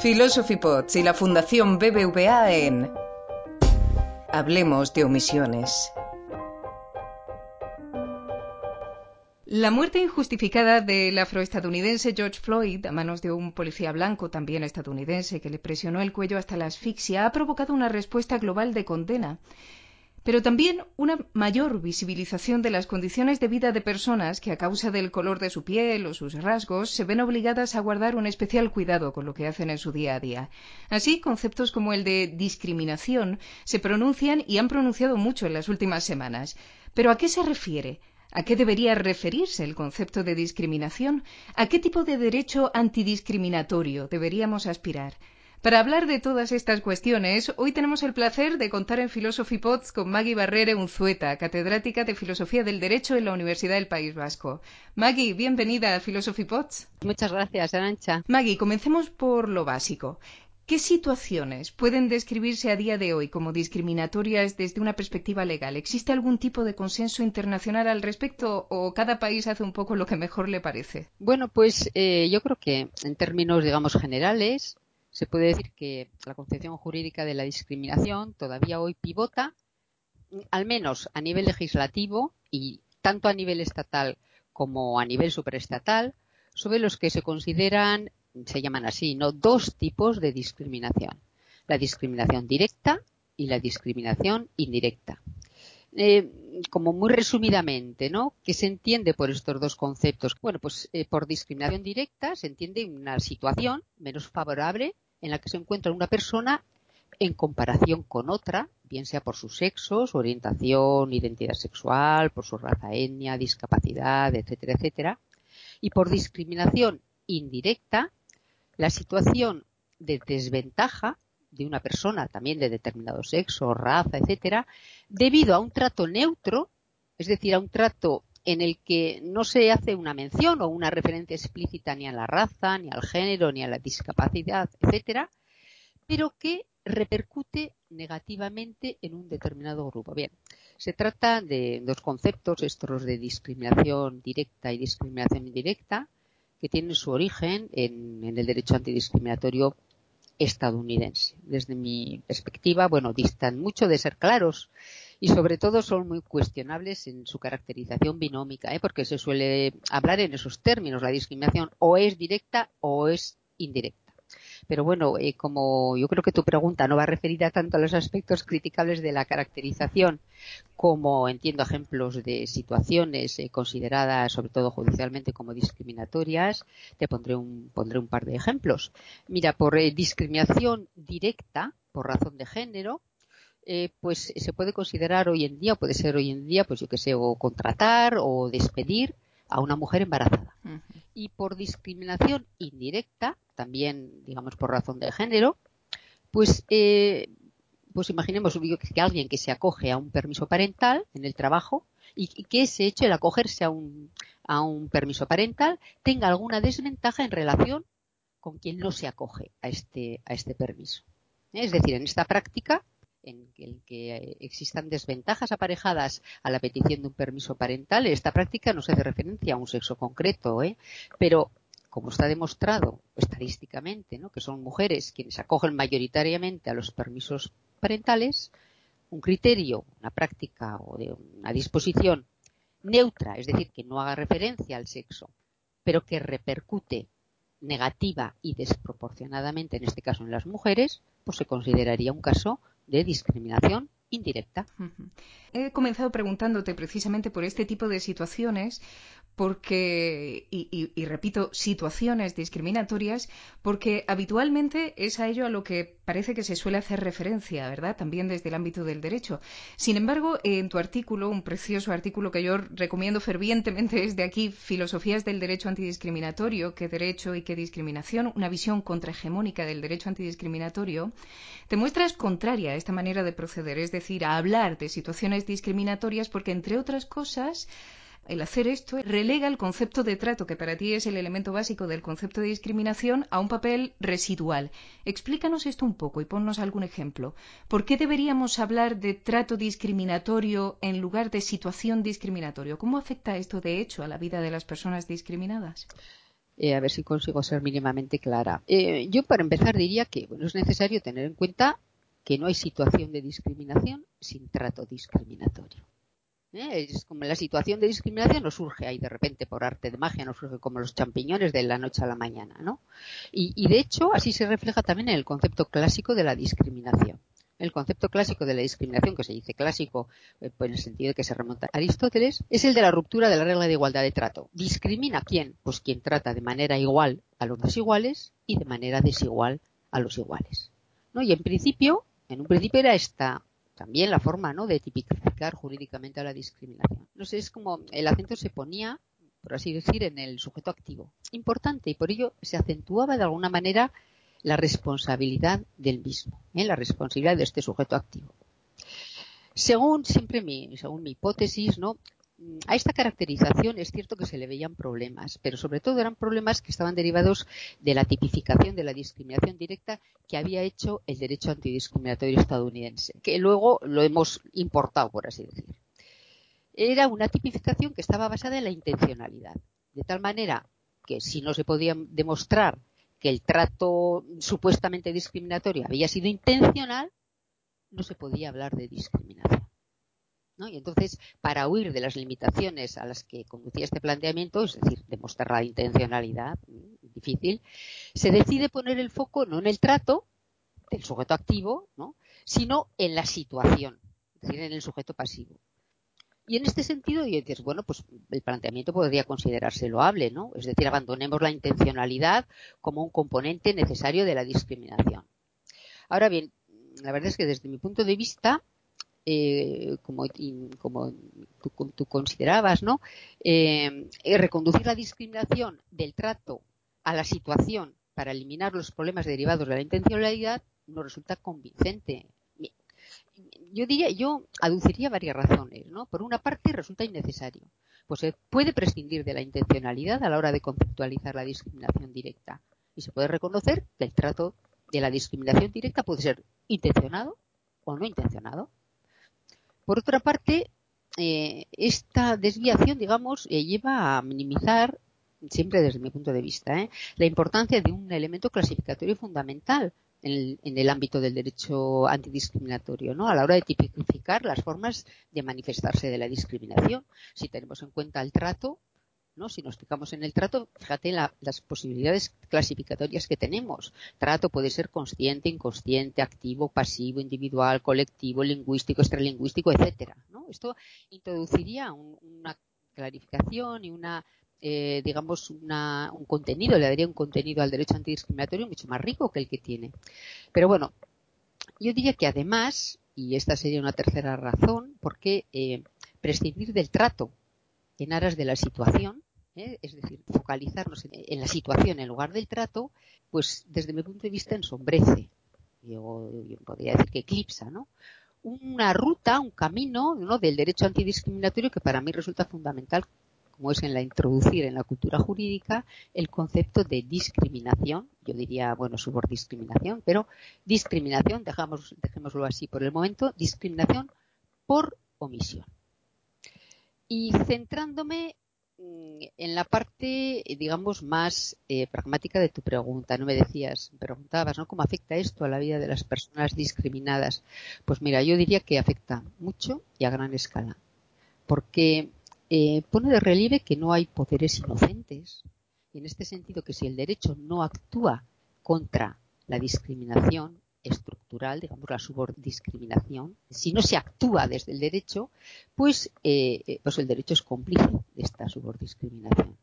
Philosophy Pots y la Fundación BBVA en Hablemos de omisiones. La muerte injustificada del afroestadounidense George Floyd a manos de un policía blanco, también estadounidense, que le presionó el cuello hasta la asfixia, ha provocado una respuesta global de condena pero también una mayor visibilización de las condiciones de vida de personas que a causa del color de su piel o sus rasgos se ven obligadas a guardar un especial cuidado con lo que hacen en su día a día. Así, conceptos como el de discriminación se pronuncian y han pronunciado mucho en las últimas semanas. Pero ¿a qué se refiere? ¿A qué debería referirse el concepto de discriminación? ¿A qué tipo de derecho antidiscriminatorio deberíamos aspirar? Para hablar de todas estas cuestiones, hoy tenemos el placer de contar en Philosophy Pods con Maggie Barrere Unzueta, catedrática de Filosofía del Derecho en la Universidad del País Vasco. Maggie, bienvenida a Philosophy Pods. Muchas gracias, Arancha. Maggie, comencemos por lo básico. ¿Qué situaciones pueden describirse a día de hoy como discriminatorias desde una perspectiva legal? ¿Existe algún tipo de consenso internacional al respecto o cada país hace un poco lo que mejor le parece? Bueno, pues eh, yo creo que en términos, digamos, generales, se puede decir que la concepción jurídica de la discriminación todavía hoy pivota, al menos a nivel legislativo y tanto a nivel estatal como a nivel superestatal, sobre los que se consideran, se llaman así, ¿no? dos tipos de discriminación. La discriminación directa y la discriminación indirecta. Eh, como muy resumidamente, ¿no? ¿Qué se entiende por estos dos conceptos? Bueno, pues eh, por discriminación directa se entiende una situación menos favorable en la que se encuentra una persona en comparación con otra, bien sea por su sexo, su orientación, identidad sexual, por su raza, etnia, discapacidad, etcétera, etcétera. Y por discriminación indirecta, la situación de desventaja de una persona también de determinado sexo, raza, etcétera, debido a un trato neutro, es decir, a un trato en el que no se hace una mención o una referencia explícita ni a la raza, ni al género, ni a la discapacidad, etcétera, pero que repercute negativamente en un determinado grupo. Bien, se trata de dos conceptos, estos de discriminación directa y discriminación indirecta, que tienen su origen en, en el derecho antidiscriminatorio estadounidense. Desde mi perspectiva, bueno, distan mucho de ser claros y sobre todo son muy cuestionables en su caracterización binómica, ¿eh? porque se suele hablar en esos términos. La discriminación o es directa o es indirecta. Pero bueno, eh, como yo creo que tu pregunta no va referida tanto a los aspectos criticables de la caracterización como entiendo ejemplos de situaciones eh, consideradas, sobre todo judicialmente, como discriminatorias, te pondré un, pondré un par de ejemplos. Mira, por eh, discriminación directa, por razón de género, eh, pues se puede considerar hoy en día, puede ser hoy en día, pues yo que sé, o contratar o despedir a una mujer embarazada. Y por discriminación indirecta, también, digamos, por razón de género, pues, eh, pues imaginemos que alguien que se acoge a un permiso parental en el trabajo y, que ese hecho, el acogerse a un, a un permiso parental, tenga alguna desventaja en relación con quien no se acoge a este, a este permiso. Es decir, en esta práctica, en el que existan desventajas aparejadas a la petición de un permiso parental, esta práctica no se hace referencia a un sexo concreto, ¿eh? pero como está demostrado estadísticamente, ¿no? que son mujeres quienes acogen mayoritariamente a los permisos parentales, un criterio, una práctica o de una disposición neutra, es decir, que no haga referencia al sexo, pero que repercute negativa y desproporcionadamente, en este caso en las mujeres, pues se consideraría un caso de discriminación indirecta. He comenzado preguntándote precisamente por este tipo de situaciones porque, y, repito, situaciones discriminatorias, porque habitualmente es a ello a lo que parece que se suele hacer referencia, ¿verdad? También desde el ámbito del derecho. Sin embargo, en tu artículo, un precioso artículo que yo recomiendo fervientemente desde aquí, Filosofías del Derecho Antidiscriminatorio, qué derecho y qué discriminación, una visión contrahegemónica del derecho antidiscriminatorio, te muestras contraria a esta manera de proceder, es decir, a hablar de situaciones discriminatorias porque, entre otras cosas, el hacer esto relega el concepto de trato, que para ti es el elemento básico del concepto de discriminación, a un papel residual. Explícanos esto un poco y ponnos algún ejemplo. ¿Por qué deberíamos hablar de trato discriminatorio en lugar de situación discriminatoria? ¿Cómo afecta esto, de hecho, a la vida de las personas discriminadas? Eh, a ver si consigo ser mínimamente clara. Eh, yo, para empezar, diría que es necesario tener en cuenta que no hay situación de discriminación sin trato discriminatorio. ¿Eh? Es como la situación de discriminación no surge ahí de repente por arte de magia, no surge como los champiñones de la noche a la mañana, ¿no? Y, de hecho así se refleja también en el concepto clásico de la discriminación. El concepto clásico de la discriminación, que se dice clásico eh, pues en el sentido de que se remonta a Aristóteles, es el de la ruptura de la regla de igualdad de trato. ¿Discrimina quién? Pues quien trata de manera igual a los desiguales y de manera desigual a los iguales. ¿no? Y en principio, en un principio era esta también la forma ¿no? de tipificar jurídicamente a la discriminación. No sé, es como el acento se ponía, por así decir, en el sujeto activo. Importante y por ello se acentuaba de alguna manera la responsabilidad del mismo, ¿eh? la responsabilidad de este sujeto activo. Según siempre mi, según mi hipótesis, ¿no? A esta caracterización es cierto que se le veían problemas, pero sobre todo eran problemas que estaban derivados de la tipificación de la discriminación directa que había hecho el derecho antidiscriminatorio estadounidense, que luego lo hemos importado, por así decir. Era una tipificación que estaba basada en la intencionalidad, de tal manera que si no se podía demostrar que el trato supuestamente discriminatorio había sido intencional, no se podía hablar de discriminación. Y entonces, para huir de las limitaciones a las que conducía este planteamiento, es decir, demostrar la intencionalidad, mm, difícil, se decide poner el foco no en el trato del sujeto activo, sino en la situación, es decir, en el sujeto pasivo. Y en este sentido, dices, bueno, pues el planteamiento podría considerarse loable, ¿no? Es decir, abandonemos la intencionalidad como un componente necesario de la discriminación. Ahora bien, la verdad es que desde mi punto de vista, eh, como, como tú, considerabas, ¿no? Eh, reconducir la discriminación del trato a la situación para eliminar los problemas derivados de la intencionalidad no resulta convincente. Yo diría, yo aduciría varias razones, ¿no? Por una parte resulta innecesario, pues se puede prescindir de la intencionalidad a la hora de conceptualizar la discriminación directa y se puede reconocer que el trato de la discriminación directa puede ser intencionado o no intencionado. Por otra parte, eh, esta desviación, digamos, eh, lleva a minimizar, siempre desde mi punto de vista, eh, la importancia de un elemento clasificatorio fundamental en el, ámbito del derecho antidiscriminatorio, ¿no? A la hora de tipificar las formas de manifestarse de la discriminación. Si tenemos en cuenta el trato, si nos fijamos en el trato, fíjate las posibilidades clasificatorias que tenemos. Trato puede ser consciente, inconsciente, activo, pasivo, individual, colectivo, lingüístico, extralingüístico, etcétera. Esto introduciría una clarificación y una eh, digamos, un contenido, le daría un contenido al derecho antidiscriminatorio mucho más rico que el que tiene. Pero bueno, yo diría que además, y esta sería una tercera razón, porque eh, prescindir del trato en aras de la situación ¿eh? es decir, focalizarnos en, la situación en lugar del trato, pues desde mi punto de vista ensombrece, yo, podría decir que eclipsa, ¿no? Una ruta, un camino ¿no? del derecho antidiscriminatorio que para mí resulta fundamental, como es en la introducir en la cultura jurídica el concepto de discriminación, yo diría, bueno, subordiscriminación, pero discriminación, dejamos, dejémoslo así por el momento, discriminación por omisión. Y centrándome en la parte, digamos, más eh, pragmática de tu pregunta, no me decías, preguntabas, ¿no? ¿Cómo afecta esto a la vida de las personas discriminadas? Pues mira, yo diría que afecta mucho y a gran escala, porque eh, pone de relieve que no hay poderes inocentes. Y en este sentido, que si el derecho no actúa contra la discriminación, estructural, digamos la subordiscriminación, si no se actúa desde el derecho, pues, eh, eh, pues el derecho es cómplice de esta subordiscriminación.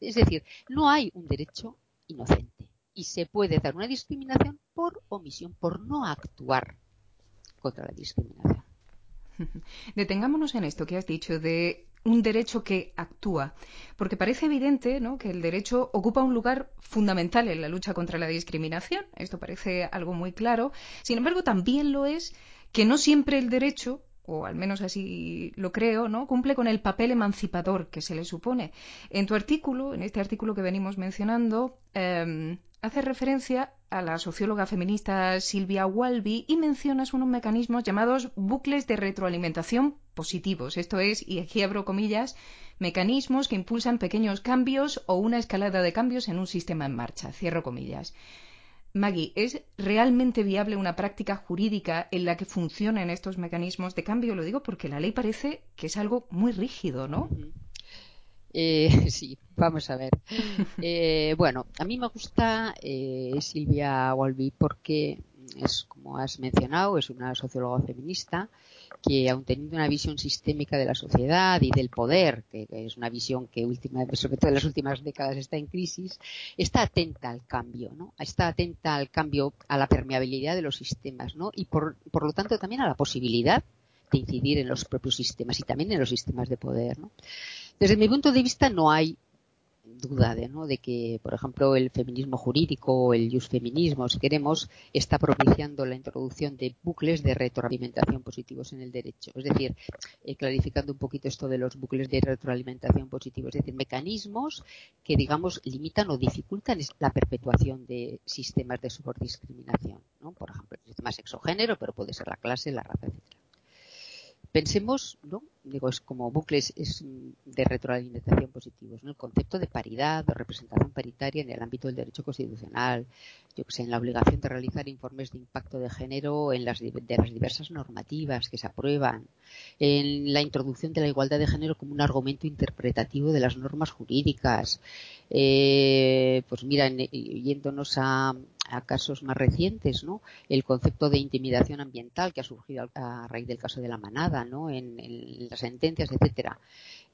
Es decir, no hay un derecho inocente y se puede dar una discriminación por omisión, por no actuar contra la discriminación. Detengámonos en esto que has dicho de un derecho que actúa, porque parece evidente ¿no? que el derecho ocupa un lugar fundamental en la lucha contra la discriminación. Esto parece algo muy claro. Sin embargo, también lo es que no siempre el derecho o al menos así lo creo, ¿no? cumple con el papel emancipador que se le supone. En tu artículo, en este artículo que venimos mencionando, em, hace referencia a la socióloga feminista Silvia Walby y mencionas unos mecanismos llamados bucles de retroalimentación positivos. Esto es, y aquí abro comillas, mecanismos que impulsan pequeños cambios o una escalada de cambios en un sistema en marcha. Cierro comillas. Maggie, ¿es realmente viable una práctica jurídica en la que funcionen estos mecanismos de cambio? Lo digo porque la ley parece que es algo muy rígido, ¿no? Eh, sí, vamos a ver. Eh, bueno, a mí me gusta eh, Silvia Walby porque es, como has mencionado, es una socióloga feminista que, aun teniendo una visión sistémica de la sociedad y del poder, que, es una visión que última, sobre todo en las últimas décadas está en crisis, está atenta al cambio, ¿no? Está atenta al cambio, a la permeabilidad de los sistemas, ¿no? Y por, por lo tanto también a la posibilidad de incidir en los propios sistemas y también en los sistemas de poder, ¿no? Desde mi punto de vista no hay duda de, ¿no? de que, por ejemplo, el feminismo jurídico o el feminismo, si queremos, está propiciando la introducción de bucles de retroalimentación positivos en el derecho. Es decir, eh, clarificando un poquito esto de los bucles de retroalimentación positivos, es decir, mecanismos que, digamos, limitan o dificultan la perpetuación de sistemas de subordiscriminación. ¿no? Por ejemplo, el sistema sexogénero, pero puede ser la clase, la raza, etc pensemos, ¿no? Digo, es como bucles es de retroalimentación positivos, ¿no? El concepto de paridad o representación paritaria en el ámbito del derecho constitucional, yo que sé, en la obligación de realizar informes de impacto de género en las de las diversas normativas que se aprueban, en la introducción de la igualdad de género como un argumento interpretativo de las normas jurídicas, eh, pues mira, yéndonos a a casos más recientes, ¿no? El concepto de intimidación ambiental que ha surgido a raíz del caso de la manada, ¿no? En, las sentencias, etcétera.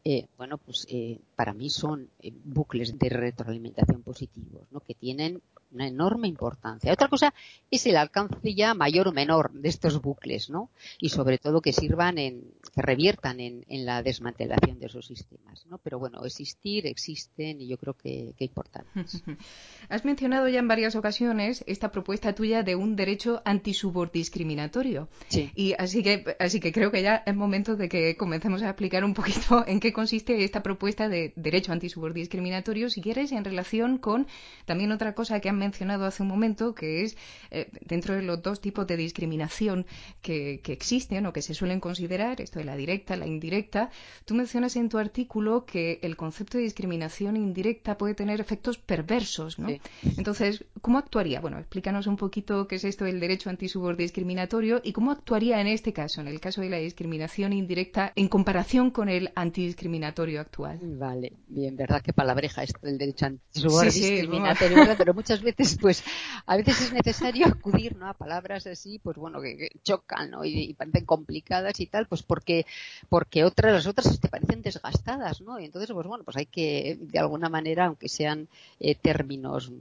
Eh, bueno, pues eh, para mí son eh, bucles de retroalimentación positivos, ¿no? Que tienen una enorme importancia. Otra cosa es el alcance ya mayor o menor de estos bucles, ¿no? Y sobre todo que sirvan en, que reviertan en, en la desmantelación de esos sistemas, ¿no? Pero bueno, existir, existen y yo creo que, que importantes. Has mencionado ya en varias ocasiones esta propuesta tuya de un derecho antisubordiscriminatorio. Sí. Y así que, así que creo que ya es momento de que comencemos a explicar un poquito en qué consiste esta propuesta de derecho antisubordiscriminatorio, si quieres, en relación con también otra cosa que han mencionado hace un momento, que es eh, dentro de los dos tipos de discriminación que, que, existen o que se suelen considerar, esto de la directa, la indirecta, tú mencionas en tu artículo que el concepto de discriminación indirecta puede tener efectos perversos, ¿no? Sí. Entonces, ¿cómo actuaría? Bueno, explícanos un poquito qué es esto del derecho antisubordiscriminatorio y cómo actuaría en este caso, en el caso de la discriminación indirecta, en comparación con el antidiscriminatorio actual. Vale, bien, verdad que palabreja esto del derecho antisubordiscriminatorio, sí, sí, pero muchas veces pues a veces es necesario acudir ¿no? a palabras así, pues bueno, que, chocan ¿no? y, parecen complicadas y tal, pues porque, porque otras, las otras te parecen desgastadas, ¿no? Y entonces, pues bueno, pues hay que, de alguna manera, aunque sean eh, términos,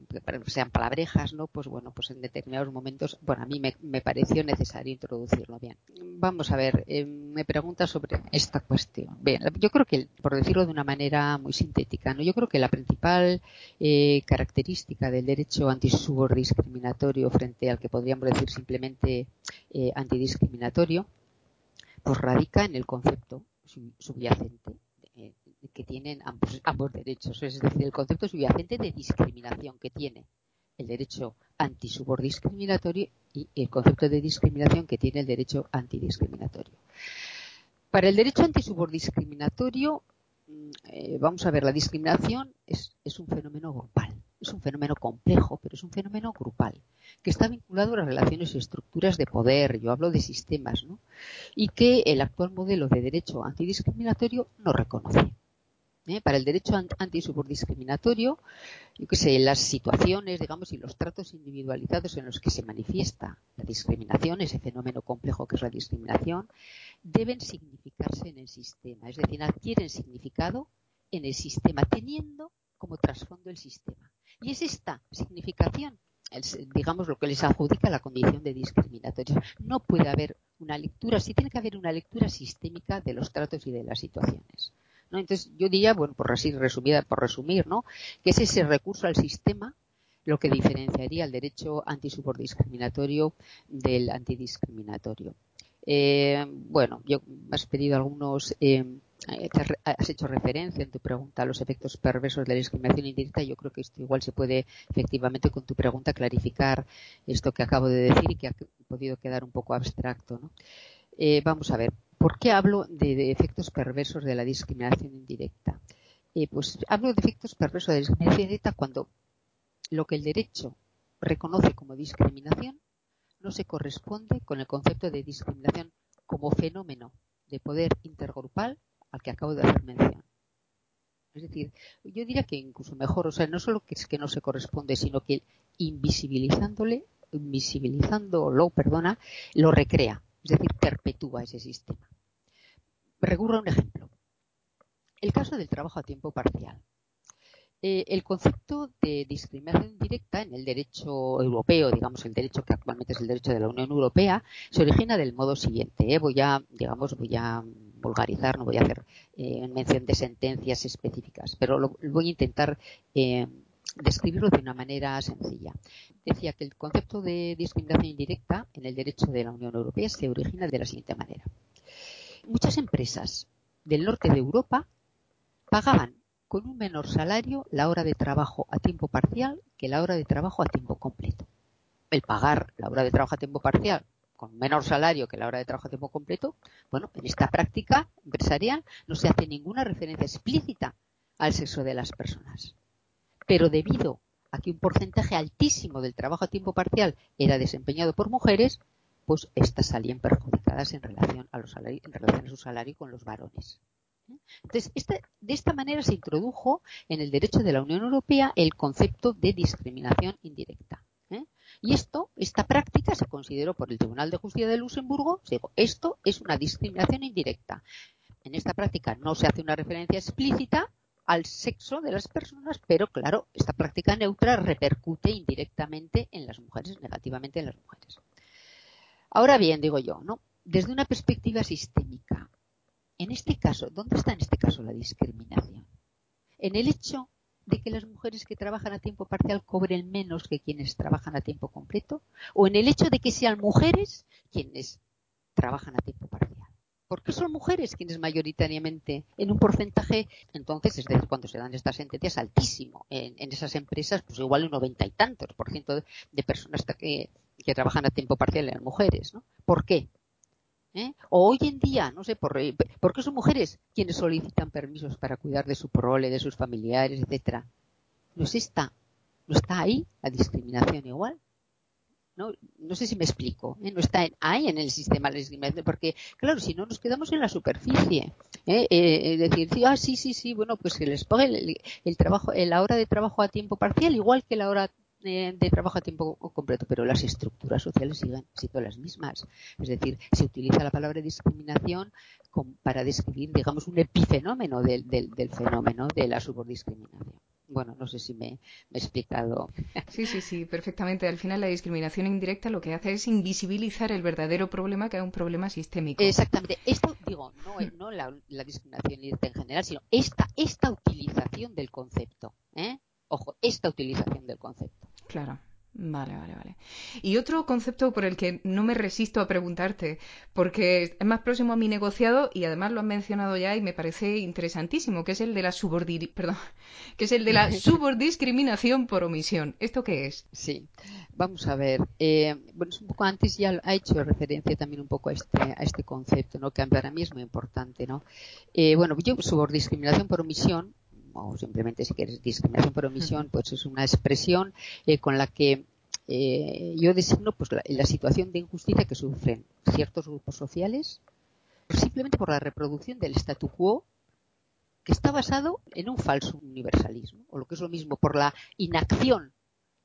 sean palabrejas, ¿no? Pues bueno, pues en determinados momentos, bueno, a mí me, me pareció necesario introducirlo bien. Vamos a ver, eh, me pregunta sobre esta cuestión. Bien, yo creo que, por decirlo de una manera muy sintética, ¿no? Yo creo que la principal eh, característica del derecho antisubordiscriminatorio frente al que podríamos decir simplemente eh, antidiscriminatorio, pues radica en el concepto subyacente eh, que tienen ambos, derechos, es decir, el concepto subyacente de discriminación que tiene el derecho antisubordiscriminatorio y el concepto de discriminación que tiene el derecho antidiscriminatorio. Para el derecho antisubordiscriminatorio, eh, vamos a ver, la discriminación es, un fenómeno grupal es un fenómeno complejo, pero es un fenómeno grupal, que está vinculado a las relaciones y estructuras de poder, yo hablo de sistemas, ¿no? Y que el actual modelo de derecho antidiscriminatorio no reconoce. ¿Eh? Para el derecho antisubordiscriminatorio, yo que sé, las situaciones, digamos, y los tratos individualizados en los que se manifiesta la discriminación, ese fenómeno complejo que es la discriminación, deben significarse en el sistema, es decir, adquieren significado en el sistema, teniendo como trasfondo el sistema. Y es esta significación, digamos, lo que les adjudica la condición de discriminatorio. No puede haber una lectura, sí tiene que haber una lectura sistémica de los tratos y de las situaciones. Entonces, yo diría, bueno, por así resumida, por resumir, ¿no? Que es ese recurso al sistema lo que diferenciaría el derecho antisubordiscriminatorio del antidiscriminatorio. Eh, bueno, yo has pedido algunos, eh, has hecho referencia en tu pregunta a los efectos perversos de la discriminación indirecta. Yo creo que esto igual se puede efectivamente con tu pregunta clarificar esto que acabo de decir y que ha podido quedar un poco abstracto. ¿no? Eh, vamos a ver, ¿por qué hablo de, efectos perversos de la discriminación indirecta? Eh, pues hablo de efectos perversos de la discriminación indirecta cuando lo que el derecho reconoce como discriminación no se corresponde con el concepto de discriminación como fenómeno de poder intergrupal al que acabo de hacer mención. Es decir, yo diría que incluso mejor, o sea, no solo que es que no se corresponde, sino que invisibilizándole, invisibilizándolo, perdona, lo recrea, es decir, perpetúa ese sistema. Recurro a un ejemplo. El caso del trabajo a tiempo parcial. Eh, el concepto de discriminación directa en el derecho europeo, digamos el derecho que actualmente es el derecho de la Unión Europea, se origina del modo siguiente. ¿eh? Voy a, digamos, voy a vulgarizar, no voy a hacer eh, mención de sentencias específicas, pero lo, voy a intentar describirlo de una manera sencilla. Decía que el concepto de discriminación indirecta en el derecho de la Unión Europea se origina de la siguiente manera. Muchas empresas del norte de Europa pagaban con un menor salario la hora de trabajo a tiempo parcial que la hora de trabajo a tiempo completo. El pagar la hora de trabajo a tiempo parcial con menor salario que la hora de trabajo a tiempo completo, bueno, en esta práctica empresarial no se hace ninguna referencia explícita al sexo de las personas. Pero debido a que un porcentaje altísimo del trabajo a tiempo parcial era desempeñado por mujeres, pues éstas salían perjudicadas en relación a, los en relación a su salario con los varones. Entonces, de esta manera se introdujo en el derecho de la Unión Europea el concepto de discriminación indirecta. ¿eh? Y esto, esta práctica se consideró por el Tribunal de Justicia de Luxemburgo, digo, esto es una discriminación indirecta. En esta práctica no se hace una referencia explícita al sexo de las personas, pero claro, esta práctica neutra repercute indirectamente en las mujeres, negativamente en las mujeres. Ahora bien, digo yo, ¿no? Desde una perspectiva sistémica, en este caso, ¿dónde está en este caso la discriminación? En el hecho de que las mujeres que trabajan a tiempo parcial cobren menos que quienes trabajan a tiempo completo, o en el hecho de que sean mujeres quienes trabajan a tiempo parcial. Porque son mujeres quienes mayoritariamente, en un porcentaje, entonces, es decir, cuando se dan estas sentencias, altísimo. En, esas empresas, pues igual un noventa y tantos por ciento de, personas que, que trabajan a tiempo parcial eran mujeres, ¿no? ¿Por qué? ¿Eh? O hoy en día, no sé, por, qué son mujeres quienes solicitan permisos para cuidar de su prole, de sus familiares, etcétera. No está, no está ahí la discriminación igual. No, no sé si me explico, ¿eh? no está ahí en el sistema de discriminación, porque claro, si no nos quedamos en la superficie, ¿eh? eh decir, ah, sí, sí, sí, bueno, pues que les pague el, el, trabajo, la hora de trabajo a tiempo parcial, igual que la hora de, trabajo a tiempo completo, pero las estructuras sociales siguen siendo las mismas. Es decir, se utiliza la palabra discriminación para describir, digamos, un epifenómeno del, del, fenómeno de la subordiscriminación. Bueno, no sé si me, he explicado. Sí, sí, sí, perfectamente. Al final la discriminación indirecta lo que hace es invisibilizar el verdadero problema que es un problema sistémico. Exactamente. Esto, digo, no, no la, la discriminación indirecta en general, sino esta, esta utilización del concepto. ¿eh? Ojo, esta utilización del concepto. Claro. Vale, vale, vale. Y otro concepto por el que no me resisto a preguntarte, porque es más próximo a mi negociado y además lo han mencionado ya y me parece interesantísimo, que es el de la Perdón, que es el de la subordiscriminación por omisión. ¿Esto qué es? Sí, vamos a ver. Eh, bueno, un poco antes ya ha hecho referencia también un poco a este, a este concepto, ¿no? Que para mí es muy importante, ¿no? Eh, bueno, yo subordiscriminación por omisión o simplemente si quieres discriminación por omisión, pues es una expresión eh, con la que eh, yo designo pues la, situación de injusticia que sufren ciertos grupos sociales simplemente por la reproducción del statu quo que está basado en un falso universalismo, o lo que es lo mismo, por la inacción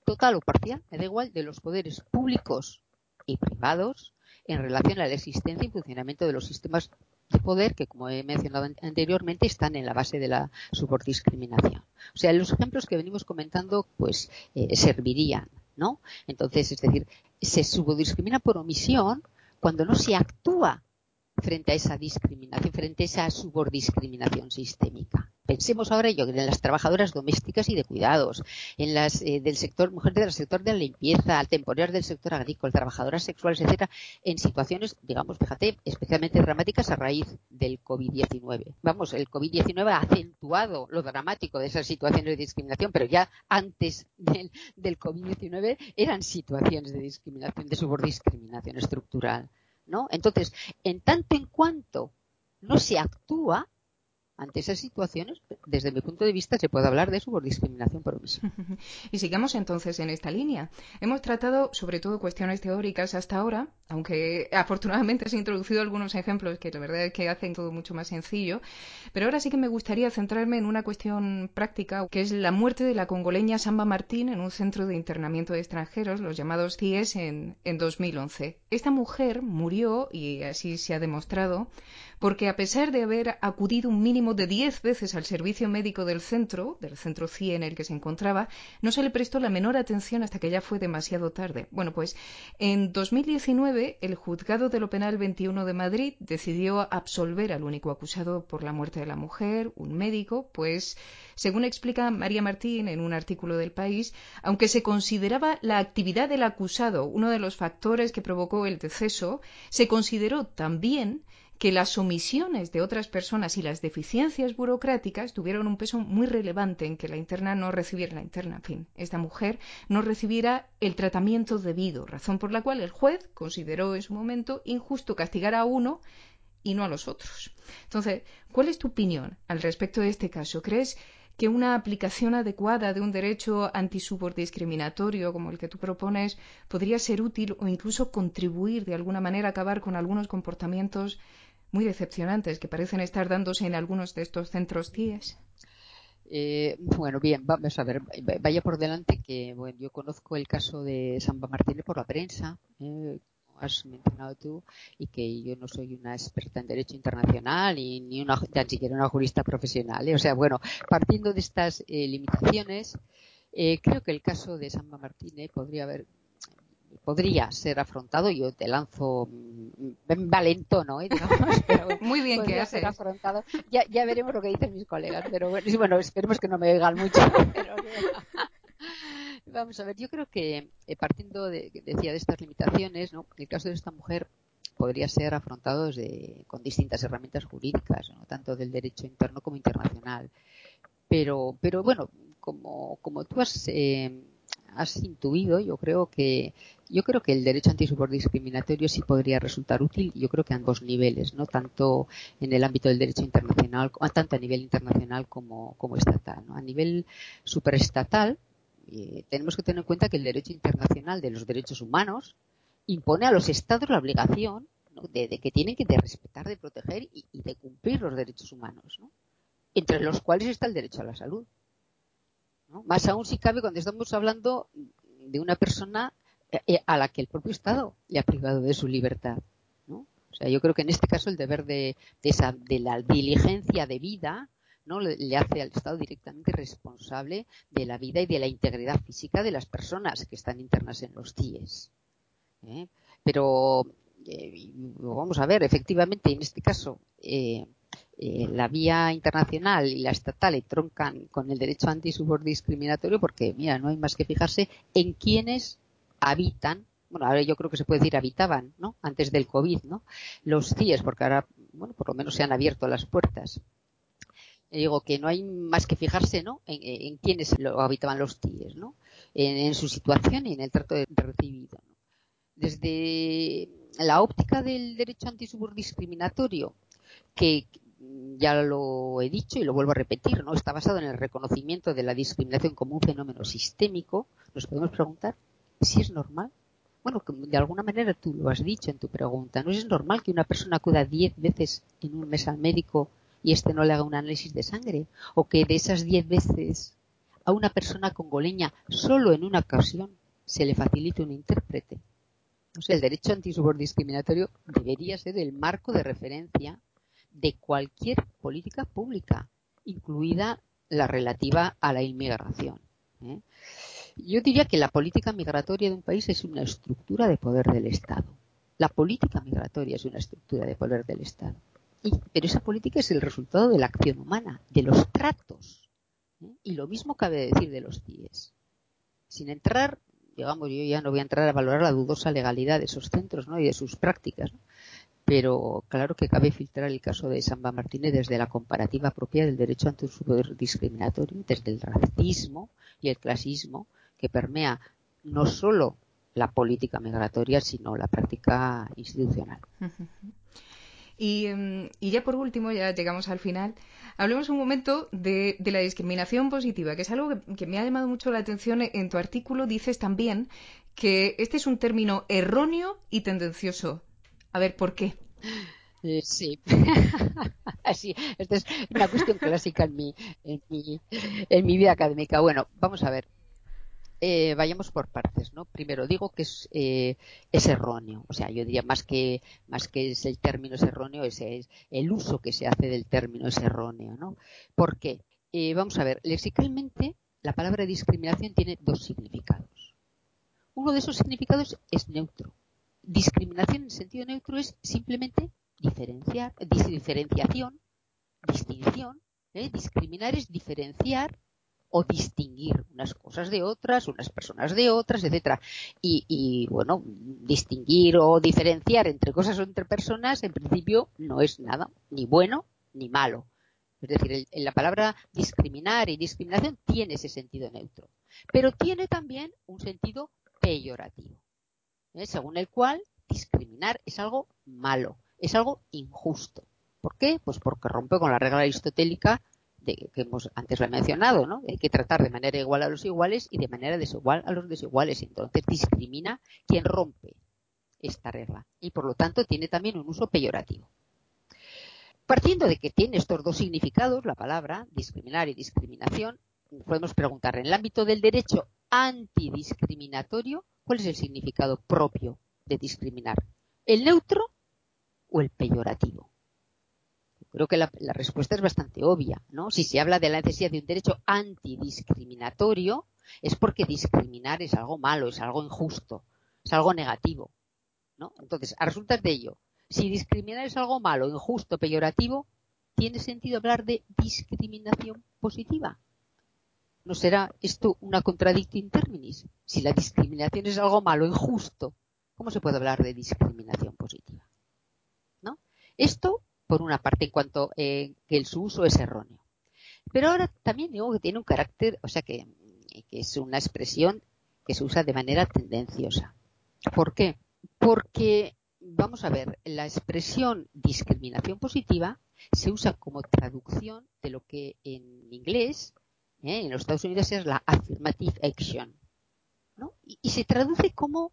total o parcial, me da igual, de los poderes públicos y privados en relación a la existencia y funcionamiento de los sistemas de poder que, como he mencionado anteriormente, están en la base de la subordiscriminación. O sea, los ejemplos que venimos comentando, pues, eh, servirían, ¿no? Entonces, es decir, se subordiscrimina por omisión cuando no se actúa frente a esa discriminación, frente a esa subordiscriminación sistémica. Pensemos ahora yo en las trabajadoras domésticas y de cuidados, en las eh, del sector mujeres del sector de la limpieza, temporarias del sector agrícola, trabajadoras sexuales, etcétera, en situaciones, digamos, fíjate, especialmente dramáticas a raíz del COVID-19. Vamos, el COVID-19 ha acentuado lo dramático de esas situaciones de discriminación, pero ya antes del, del COVID-19 eran situaciones de discriminación, de subordiscriminación estructural. ¿No? Entonces, en tanto en cuanto no se actúa, ante esas situaciones, desde mi punto de vista, se puede hablar de subordiscriminación por omisión. y sigamos entonces en esta línea. Hemos tratado sobre todo cuestiones teóricas hasta ahora, aunque afortunadamente se han introducido algunos ejemplos que la verdad es que hacen todo mucho más sencillo. Pero ahora sí que me gustaría centrarme en una cuestión práctica, que es la muerte de la congoleña Samba Martín en un centro de internamiento de extranjeros, los llamados CIES, en, en 2011. Esta mujer murió, y así se ha demostrado, porque a pesar de haber acudido un mínimo de diez veces al servicio médico del centro, del centro CIE en el que se encontraba, no se le prestó la menor atención hasta que ya fue demasiado tarde. Bueno, pues en 2019 el juzgado de lo penal 21 de Madrid decidió absolver al único acusado por la muerte de la mujer, un médico, pues según explica María Martín en un artículo del País, aunque se consideraba la actividad del acusado uno de los factores que provocó el deceso, se consideró también que las omisiones de otras personas y las deficiencias burocráticas tuvieron un peso muy relevante en que la interna no recibiera la interna, en fin, esta mujer no recibiera el tratamiento debido, razón por la cual el juez consideró en su momento injusto castigar a uno y no a los otros. Entonces, ¿cuál es tu opinión al respecto de este caso? ¿Crees que una aplicación adecuada de un derecho antisubordiscriminatorio como el que tú propones podría ser útil o incluso contribuir de alguna manera a acabar con algunos comportamientos muy decepcionantes que parecen estar dándose en algunos de estos centros CIES. Eh, bueno, bien, vamos a ver, vaya por delante que bueno, yo conozco el caso de Samba Martínez por la prensa, eh, has mencionado tú, y que yo no soy una experta en derecho internacional y ni una, ni siquiera una jurista profesional. ¿eh? O sea, bueno, partiendo de estas limitaciones, creo que el caso de Samba Martínez podría haber podría ser afrontado. Yo te lanzo en valentono, ¿eh? Muy bien que ser afrontado. Ya, ya veremos lo que dicen mis colegas, pero bueno, esperemos que no me oigan mucho. vamos a ver, yo creo que eh, partiendo de, decía, de estas limitaciones, ¿no? el caso de esta mujer podría ser afrontado desde, con distintas herramientas jurídicas, ¿no? tanto del derecho interno como internacional. Pero, pero bueno, como, como tú has eh, has intuido, yo creo que yo creo que el derecho antisubordiscriminatorio sí podría resultar útil, yo creo que a ambos niveles, no tanto en el ámbito del derecho internacional, tanto a nivel internacional como, estatal. ¿no? A nivel superestatal, eh, tenemos que tener en cuenta que el derecho internacional de los derechos humanos impone a los estados la obligación de, que tienen que respetar, de proteger y, y, de cumplir los derechos humanos, ¿no? entre los cuales está el derecho a la salud. Más aún si cabe cuando estamos hablando de una persona eh, eh, a la que el propio Estado le ha privado de su libertad. ¿no? O sea, yo creo que en este caso el deber de, esa, de la diligencia de vida ¿no? Le, hace al Estado directamente responsable de la vida y de la integridad física de las personas que están internas en los CIES. ¿eh? Pero vamos a ver, efectivamente, en este caso, eh, la vía internacional y la estatal troncan con el derecho antisubordiscriminatorio porque, mira, no hay más que fijarse en quienes habitan, bueno, ahora yo creo que se puede decir habitaban, ¿no? Antes del COVID, ¿no? Los CIES, porque ahora, bueno, por lo menos se han abierto las puertas. digo que no hay más que fijarse, ¿no? En, quienes lo habitaban los CIES, ¿no? En, su situación y en el trato de, recibido. Desde la óptica del derecho antisubordiscriminatorio, que ya lo he dicho y lo vuelvo a repetir, ¿no? Está basado en el reconocimiento de la discriminación como un fenómeno sistémico. Nos podemos preguntar si es normal. Bueno, de alguna manera tú lo has dicho en tu pregunta. ¿No es normal que una persona acuda diez veces en un mes al médico y éste no le haga un análisis de sangre? O que de esas diez veces a una persona congoleña solo en una ocasión se le facilite un intérprete. O sea, el derecho antisubordiscriminatorio debería ser el marco de referencia de cualquier política pública, incluida la relativa a la inmigración. ¿eh? Yo diría que la política migratoria de un país es una estructura de poder del Estado. La política migratoria es una estructura de poder del Estado. pero esa política es el resultado de la acción humana, de los tratos. ¿eh? Y lo mismo cabe decir de los CIES. Sin entrar, digamos, yo ya no voy a entrar a valorar la dudosa legalidad de esos centros ¿no? y de sus prácticas, pero claro que cabe filtrar el caso de Samba Martínez desde la comparativa propia del derecho ante un poder discriminatorio, desde el racismo y el clasismo que permea no solo la política migratoria, sino la práctica institucional. Em, y, ya por último, ya llegamos al final, hablemos un momento de, la discriminación positiva, que es algo que, me ha llamado mucho la atención. En tu artículo dices también que este es un término erróneo y tendencioso. A ver, ¿por qué? Eh, sí, así, esta es una cuestión clásica en mi, en mi, en mi vida académica. Bueno, vamos a ver. Eh, vayamos por partes, ¿no? Primero digo que es, eh, es erróneo, o sea, yo diría más que más que es el término es erróneo, es, es el uso que se hace del término es erróneo, ¿no? ¿Por qué? Vamos a ver, lexicalmente la palabra discriminación tiene dos significados. Uno de esos significados es neutro. Discriminación en sentido neutro es simplemente diferenciar, diferenciación, distinción. Discriminar es diferenciar o distinguir unas cosas de otras, unas personas de otras, etcétera. Y, bueno, distinguir o diferenciar entre cosas o entre personas, en principio, no es nada ni bueno ni malo. Es decir, la palabra discriminar y discriminación tiene ese sentido neutro, pero tiene también un sentido peyorativo, ¿eh? según el cual discriminar es algo malo, es algo injusto. ¿Por qué? Pues porque rompe con la regla aristotélica que hemos antes lo he mencionado, ¿no? Hay que tratar de manera igual a los iguales y de manera desigual a los desiguales. Entonces discrimina quien rompe esta regla y por lo tanto tiene también un uso peyorativo. Partiendo de que tiene estos dos significados, la palabra discriminar y discriminación, podemos preguntar en el ámbito del derecho antidiscriminatorio, ¿cuál es el significado propio de discriminar? ¿El neutro o el peyorativo? creo que la, respuesta es bastante obvia, ¿no? Si se habla de la necesidad de un derecho antidiscriminatorio, es porque discriminar es algo malo, es algo injusto, es algo negativo, ¿no? Entonces, a resultas de ello, si discriminar es algo malo, injusto, peyorativo, ¿tiene sentido hablar de discriminación positiva? ¿No será esto una contradicción in terminis? Si la discriminación es algo malo, injusto, ¿cómo se puede hablar de discriminación positiva? ¿No? Esto por una parte, en cuanto eh, que su uso es erróneo. Pero ahora también digo que tiene un carácter, o sea, que, que es una expresión que se usa de manera tendenciosa. ¿Por qué? Porque, vamos a ver, la expresión discriminación positiva se usa como traducción de lo que en inglés, eh, en los Estados Unidos es la affirmative action, ¿no? Y, se traduce como,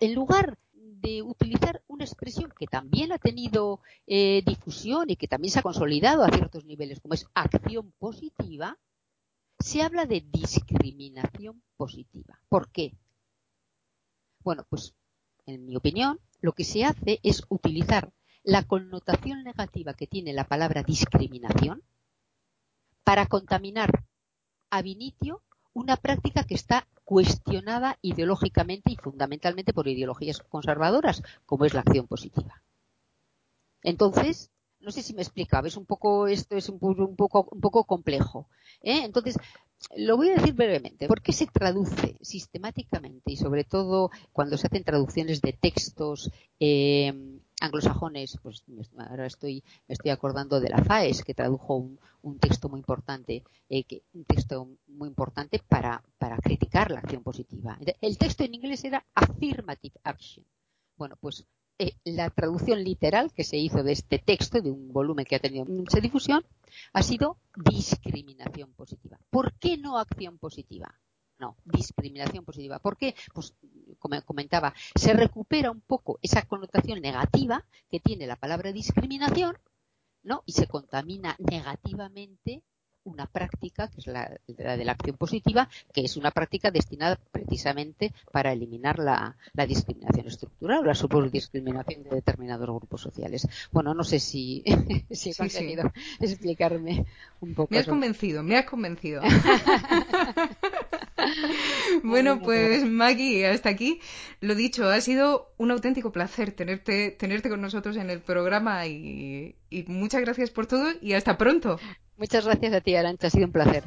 en lugar de utilizar una expresión que también ha tenido eh, difusión y que también se ha consolidado a ciertos niveles, como es acción positiva, se habla de discriminación positiva. ¿Por qué? Bueno, pues en mi opinión, lo que se hace es utilizar la connotación negativa que tiene la palabra discriminación para contaminar ab initio una práctica que está cuestionada ideológicamente y fundamentalmente por ideologías conservadoras, como es la acción positiva. Entonces, no sé si me explicaba, es un poco, esto es un, poco, un poco complejo. ¿eh? Entonces, lo voy a decir brevemente. ¿Por qué se traduce sistemáticamente y sobre todo cuando se hacen traducciones de textos eh, anglosajones? Pues ahora estoy, me estoy acordando de la FAES que tradujo un, texto muy importante, eh, un texto muy importante para, para criticar la acción positiva. El texto en inglés era affirmative action. Bueno, pues eh, la traducción literal que se hizo de este texto, de un volumen que ha tenido mucha difusión, ha sido discriminación positiva. ¿Por qué no acción positiva? No, discriminación positiva. ¿Por qué? Pues, como comentaba, se recupera un poco esa connotación negativa que tiene la palabra discriminación, ¿no? Y se contamina negativamente una práctica, que es la, de la acción positiva, que es una práctica destinada precisamente para eliminar la, discriminación estructural o la superdiscriminación de determinados grupos sociales. Bueno, no sé si, si he conseguido explicarme un poco. Me has convencido, me has convencido. bueno, pues Maggie, hasta aquí. Lo dicho, ha sido un auténtico placer tenerte, tenerte con nosotros en el programa y, y muchas gracias por todo y hasta pronto. Muchas gracias a ti, Arancha, ha sido un placer.